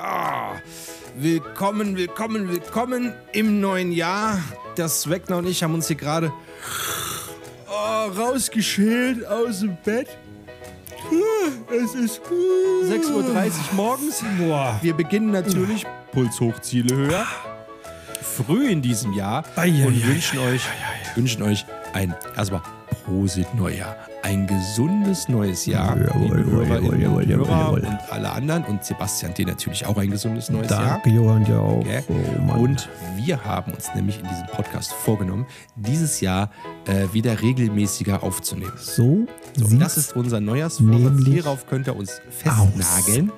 Ah, willkommen, willkommen, willkommen im neuen Jahr. Der Swagner und ich haben uns hier gerade oh, rausgeschält aus dem Bett. Es ist 6.30 Uhr morgens. Wir beginnen natürlich Puls hoch, Ziele höher. Früh in diesem Jahr und wünschen euch, wünschen euch ein erstmal Prosit Neujahr. Ein gesundes neues Jahr. Jawohl, jawohl, jawohl, und jawohl, und alle anderen und Sebastian dir natürlich auch ein gesundes neues Danke, Jahr. Johann, dir auch. Gell? Oh, und wir haben uns nämlich in diesem Podcast vorgenommen, dieses Jahr äh, wieder regelmäßiger aufzunehmen. so, So, das ist unser Neujahrsvorsatz. Hierauf könnt ihr uns festnageln.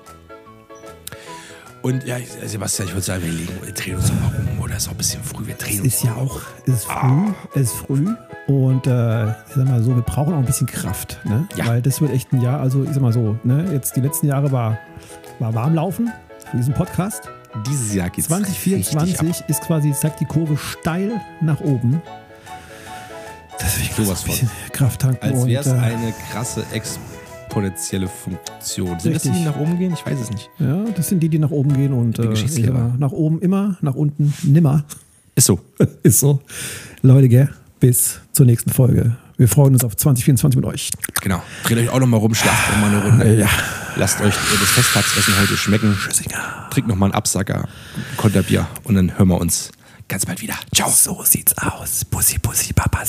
Und ja, Sebastian, ich würde sagen, wir, legen, wir drehen uns mal rum. Oder ist auch ein bisschen früh. Wir drehen Es uns ist ja auch, es ist früh, es ist früh und äh, ich sag mal so, wir brauchen auch ein bisschen Kraft, ne? Ja. Weil das wird echt ein Jahr, also ich sag mal so, ne? Jetzt die letzten Jahre war, war warm laufen für diesen Podcast. Dieses Jahr geht es richtig ab. 2024 ist quasi, zeigt die Kurve steil nach oben. Deswegen Sowas muss ein bisschen Kraft tanken Als wäre es äh, eine krasse exponentielle Funktion. Sind das die, die Richtig. nach oben gehen? Ich weiß es nicht. ja, das sind die, die nach oben gehen und äh, nach oben immer, nach unten nimmer. Ist so. Ist so. Leute, gell? Bis zur nächsten Folge. Wir freuen uns auf 2024 mit euch. Genau. Dreht euch auch noch mal rum, schlaft noch mal eine Runde. Ja. Lasst euch das Festtagsessen heute schmecken. Trinkt noch mal einen Absacker, ein Konterbier und dann hören wir uns ganz bald wieder. Ciao. So sieht's aus. Pussy, Pussy, Papa.